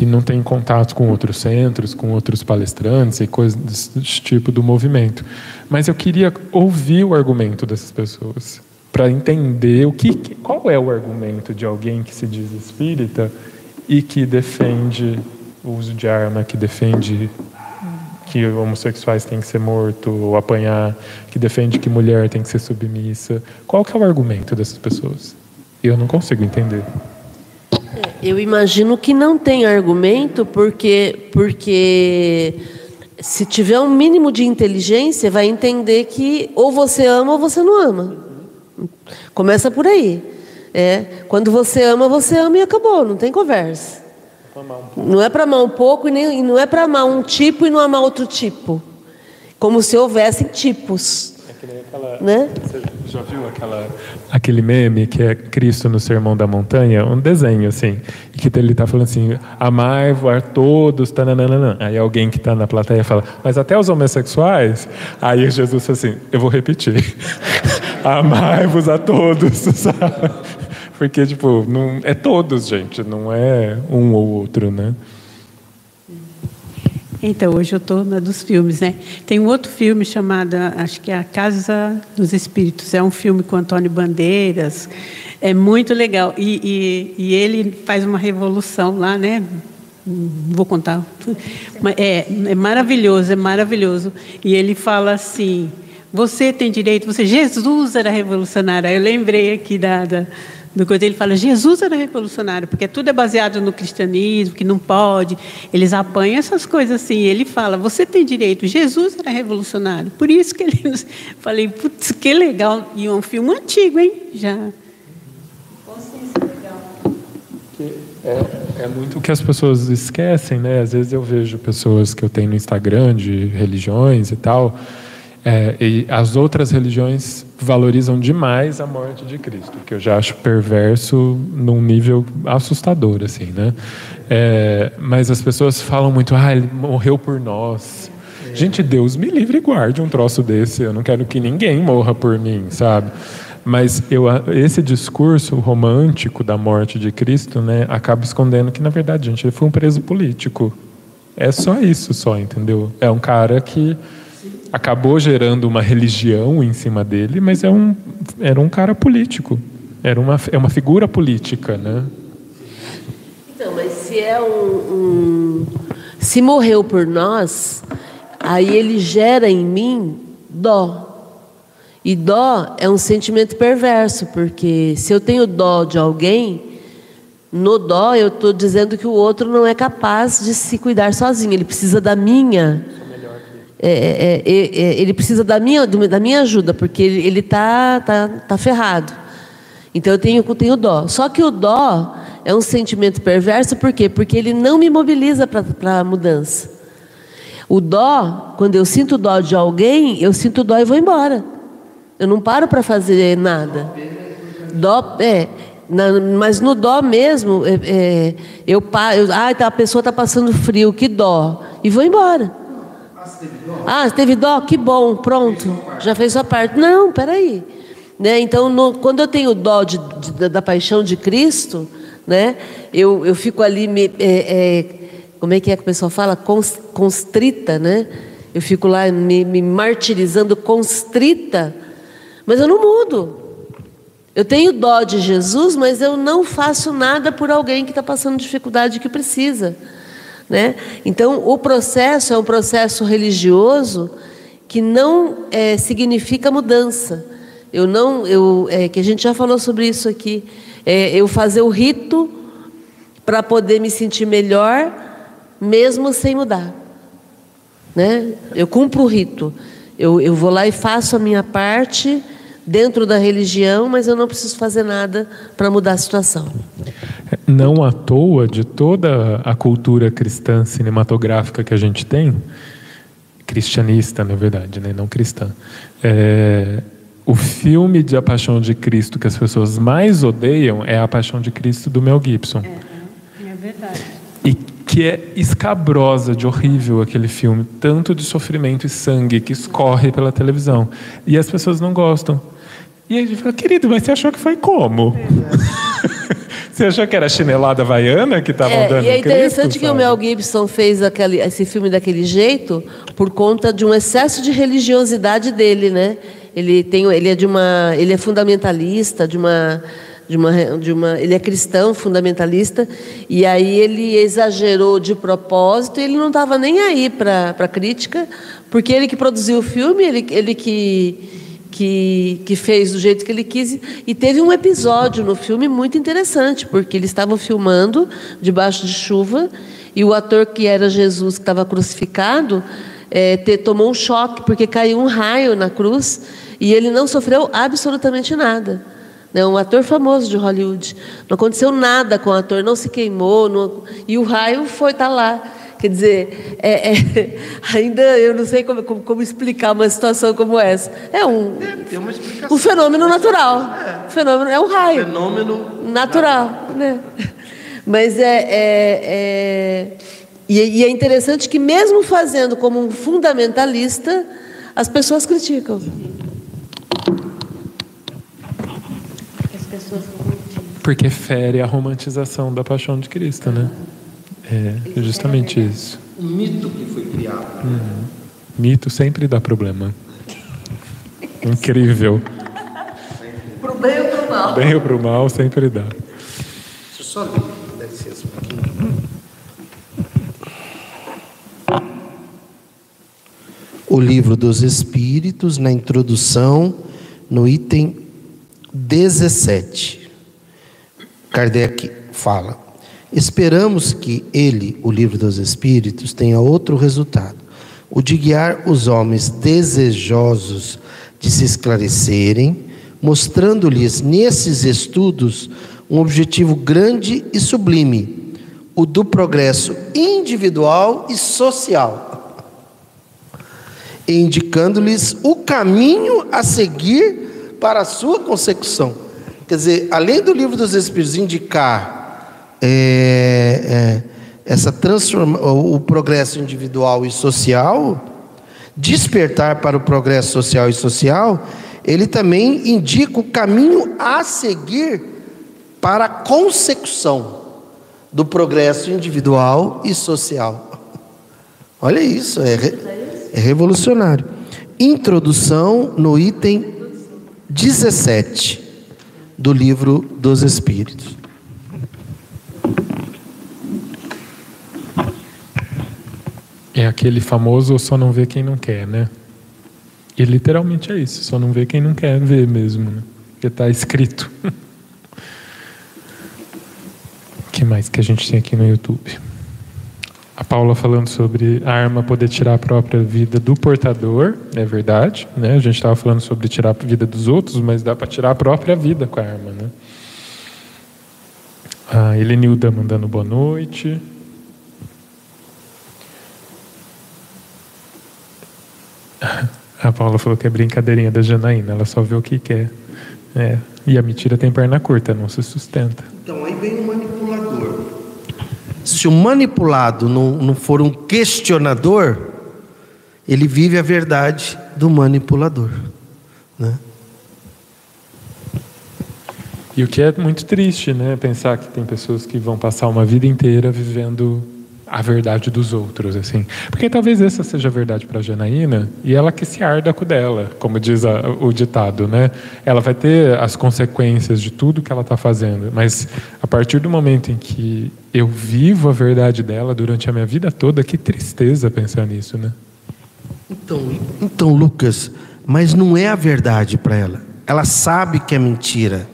E não tenho contato com outros centros, com outros palestrantes e coisas desse tipo do movimento. Mas eu queria ouvir o argumento dessas pessoas para entender o que, qual é o argumento de alguém que se diz espírita e que defende o uso de arma, que defende que homossexuais têm que ser mortos ou apanhar, que defende que mulher tem que ser submissa. Qual que é o argumento dessas pessoas? Eu não consigo entender. Eu imagino que não tem argumento porque porque se tiver um mínimo de inteligência, vai entender que ou você ama ou você não ama. Começa por aí. É, quando você ama, você ama e acabou, não tem conversa. Não é para amar um pouco e, nem, e não é para amar um tipo e não amar outro tipo. Como se houvessem tipos. Aquela, né? Você já viu aquela, aquele meme que é Cristo no Sermão da Montanha? Um desenho assim. E que ele está falando assim: amai a todos, tananana. Aí alguém que está na plateia fala, mas até os homossexuais? Aí Jesus fala assim: eu vou repetir: amai-vos a todos, sabe? Porque, tipo, não, é todos, gente, não é um ou outro, né? Então, hoje eu estou na dos filmes, né? Tem um outro filme chamado, acho que é A Casa dos Espíritos. É um filme com Antônio Bandeiras. É muito legal. E, e, e ele faz uma revolução lá, né? Vou contar. É, é maravilhoso, é maravilhoso. E ele fala assim: você tem direito, você, Jesus era revolucionário. Eu lembrei aqui da, da do coisa ele fala Jesus era revolucionário porque tudo é baseado no cristianismo que não pode. Eles apanham essas coisas assim. Ele fala você tem direito Jesus era revolucionário. Por isso que ele falei putz que legal. E é um filme antigo hein? Já. É, é muito o que as pessoas esquecem né? Às vezes eu vejo pessoas que eu tenho no Instagram de religiões e tal é, e as outras religiões valorizam demais a morte de Cristo, que eu já acho perverso num nível assustador, assim, né? É, mas as pessoas falam muito, ah, ele morreu por nós. Gente, Deus me livre e guarde um troço desse. Eu não quero que ninguém morra por mim, sabe? Mas eu, esse discurso romântico da morte de Cristo, né, acaba escondendo que na verdade, gente, ele foi um preso político. É só isso, só, entendeu? É um cara que acabou gerando uma religião em cima dele, mas é um, era um cara político, era uma, é uma figura política, né? Então, mas se é um, um se morreu por nós, aí ele gera em mim dó. E dó é um sentimento perverso, porque se eu tenho dó de alguém, no dó eu estou dizendo que o outro não é capaz de se cuidar sozinho, ele precisa da minha é é, é, é, ele precisa da minha, da minha ajuda, porque ele está tá, tá ferrado. Então eu tenho, eu tenho dó. Só que o dó é um sentimento perverso, por quê? Porque ele não me mobiliza para a mudança. O dó, quando eu sinto dó de alguém, eu sinto dó e vou embora. Eu não paro para fazer nada. Dó, é, na, mas no dó mesmo, é, é, eu, eu, ah, tá, a pessoa está passando frio, que dó, e vou embora. Ah, teve dó? Que bom, pronto, já fez sua parte. Não, peraí. Né? Então, no, quando eu tenho dó de, de, da paixão de Cristo, né? eu, eu fico ali, me, é, é, como é que é que o pessoal fala? Constrita, né? Eu fico lá me, me martirizando, constrita, mas eu não mudo. Eu tenho dó de Jesus, mas eu não faço nada por alguém que está passando dificuldade que precisa. Né? Então, o processo é um processo religioso que não é, significa mudança. Eu não, eu, é, que a gente já falou sobre isso aqui. É, eu fazer o rito para poder me sentir melhor, mesmo sem mudar. Né? Eu cumpro o rito. Eu, eu vou lá e faço a minha parte dentro da religião, mas eu não preciso fazer nada para mudar a situação. Não à toa, de toda a cultura cristã cinematográfica que a gente tem, cristianista, na verdade, né? não cristã, é, o filme de A Paixão de Cristo que as pessoas mais odeiam é A Paixão de Cristo do Mel Gibson. É, é verdade. E que é escabrosa de horrível aquele filme, tanto de sofrimento e sangue que escorre pela televisão. E as pessoas não gostam. E a gente fala, querido, mas você achou que foi como? você achou que era a chinelada havaiana que estava é, dando E é interessante Cristo, que sabe? o Mel Gibson fez aquele, esse filme daquele jeito por conta de um excesso de religiosidade dele, né? Ele, tem, ele, é, de uma, ele é fundamentalista, de uma, de uma, de uma, ele é cristão fundamentalista, e aí ele exagerou de propósito, e ele não estava nem aí para a crítica, porque ele que produziu o filme, ele, ele que que, que fez do jeito que ele quis. E teve um episódio no filme muito interessante, porque eles estavam filmando debaixo de chuva e o ator que era Jesus, que estava crucificado, é, tomou um choque, porque caiu um raio na cruz e ele não sofreu absolutamente nada. Né, um ator famoso de Hollywood. Não aconteceu nada com o ator, não se queimou, não, e o raio foi estar tá lá. Quer dizer, é, é, ainda eu não sei como, como, como, explicar uma situação como essa. É um, um fenômeno natural. É. Fenômeno, é um raio. Fenômeno natural. natural. Né? Mas é. é, é e, e é interessante que, mesmo fazendo como um fundamentalista, as pessoas criticam. Porque fere a romantização da paixão de Cristo, né? É, justamente isso. O mito que foi criado. Uhum. Mito sempre dá problema. Incrível. Pro bem ou pro mal? Bem ou pro mal sempre dá. Deixa eu só ler, dá licença um pouquinho. O livro dos Espíritos, na introdução, no item 17. Kardec fala: Esperamos que ele, o livro dos Espíritos, tenha outro resultado, o de guiar os homens desejosos de se esclarecerem, mostrando-lhes nesses estudos um objetivo grande e sublime, o do progresso individual e social, indicando-lhes o caminho a seguir para a sua consecução. Quer dizer, além do livro dos Espíritos indicar é, é, essa transforma, o progresso individual e social, despertar para o progresso social e social, ele também indica o caminho a seguir para a consecução do progresso individual e social. Olha isso, é, é revolucionário. Introdução no item 17 do livro dos Espíritos. É aquele famoso só não vê quem não quer, né? E literalmente é isso, só não vê quem não quer ver mesmo, né? Porque está escrito. O que mais que a gente tem aqui no YouTube? A Paula falando sobre a arma poder tirar a própria vida do portador, é verdade, né? A gente estava falando sobre tirar a vida dos outros, mas dá para tirar a própria vida com a arma, né? A Elenilda mandando boa noite. A Paula falou que é brincadeirinha da Janaína, ela só vê o que quer. É. E a mentira tem perna curta, não se sustenta. Então aí vem o manipulador. Se o manipulado não, não for um questionador, ele vive a verdade do manipulador. Né? E o que é muito triste, né? Pensar que tem pessoas que vão passar uma vida inteira vivendo a verdade dos outros, assim. Porque talvez essa seja a verdade para Janaína e ela que se arda com dela, como diz a, o ditado, né? Ela vai ter as consequências de tudo que ela está fazendo, mas a partir do momento em que eu vivo a verdade dela durante a minha vida toda, que tristeza pensar nisso, né? Então, então Lucas, mas não é a verdade para ela. Ela sabe que é mentira.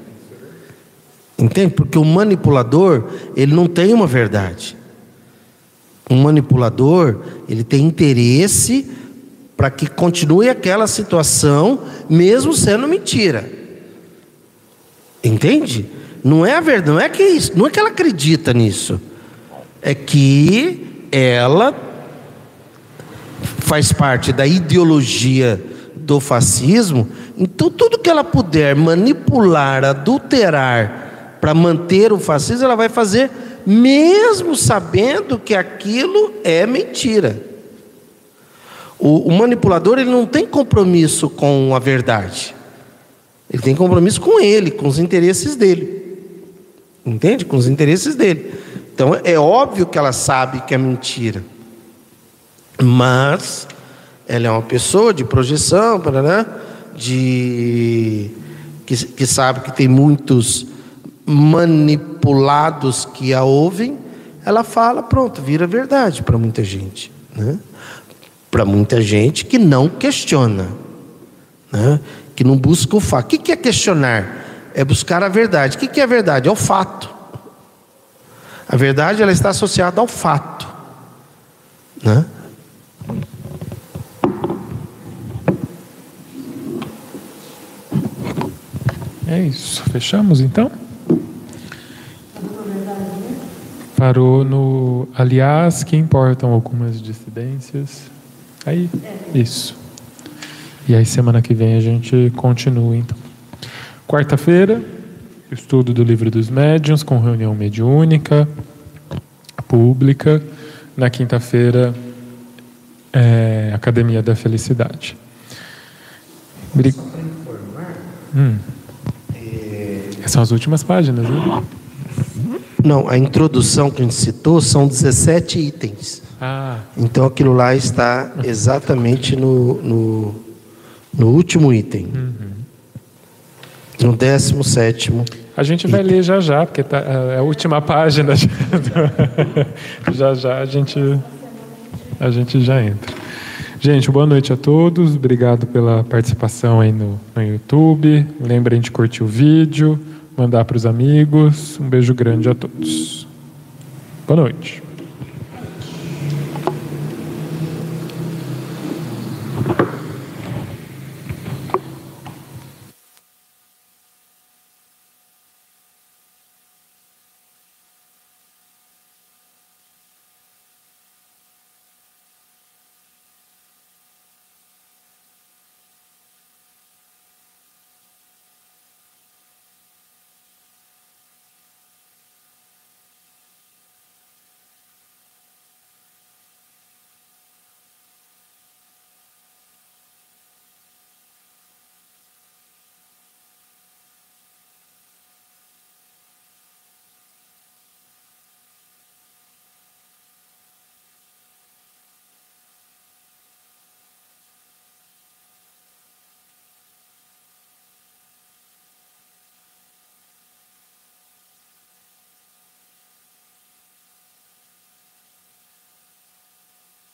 Entende? Porque o manipulador, ele não tem uma verdade. Um manipulador, ele tem interesse para que continue aquela situação, mesmo sendo mentira. Entende? Não é a verdade, não é que isso, não é que ela acredita nisso. É que ela faz parte da ideologia do fascismo, então tudo que ela puder manipular, adulterar para manter o fascismo, ela vai fazer mesmo sabendo que aquilo é mentira. O, o, manipulador ele não tem compromisso com a verdade. Ele tem compromisso com ele, com os interesses dele. Entende? Com os interesses dele. Então é óbvio que ela sabe que é mentira. Mas ela é uma pessoa de projeção, de que, que sabe que tem muitos manipulados que a ouvem, ela fala, pronto, vira verdade para muita gente. Né? Para muita gente que não questiona, né? que não busca o fato. O que é questionar? É buscar a verdade. O que é a verdade? É o fato. A verdade ela está associada ao fato. Né? É isso. Fechamos então? Parou no. Aliás, que importam algumas dissidências. Aí, isso. E aí, semana que vem a gente continua, então. Quarta-feira, estudo do Livro dos Médiuns, com reunião mediúnica, pública. Na quinta-feira, é, Academia da Felicidade. Bri... Hum. Essas são as últimas páginas, né? Não, a introdução que a gente citou são 17 itens. Ah, Então aquilo lá está exatamente no, no, no último item. No décimo sétimo. a gente vai ler já já, porque tá, é a última página. já já a gente, a gente já entra. Gente, boa noite a todos. Obrigado pela participação aí no, no YouTube. Lembrem de curtir o vídeo, mandar para os amigos. Um beijo grande a todos. Boa noite.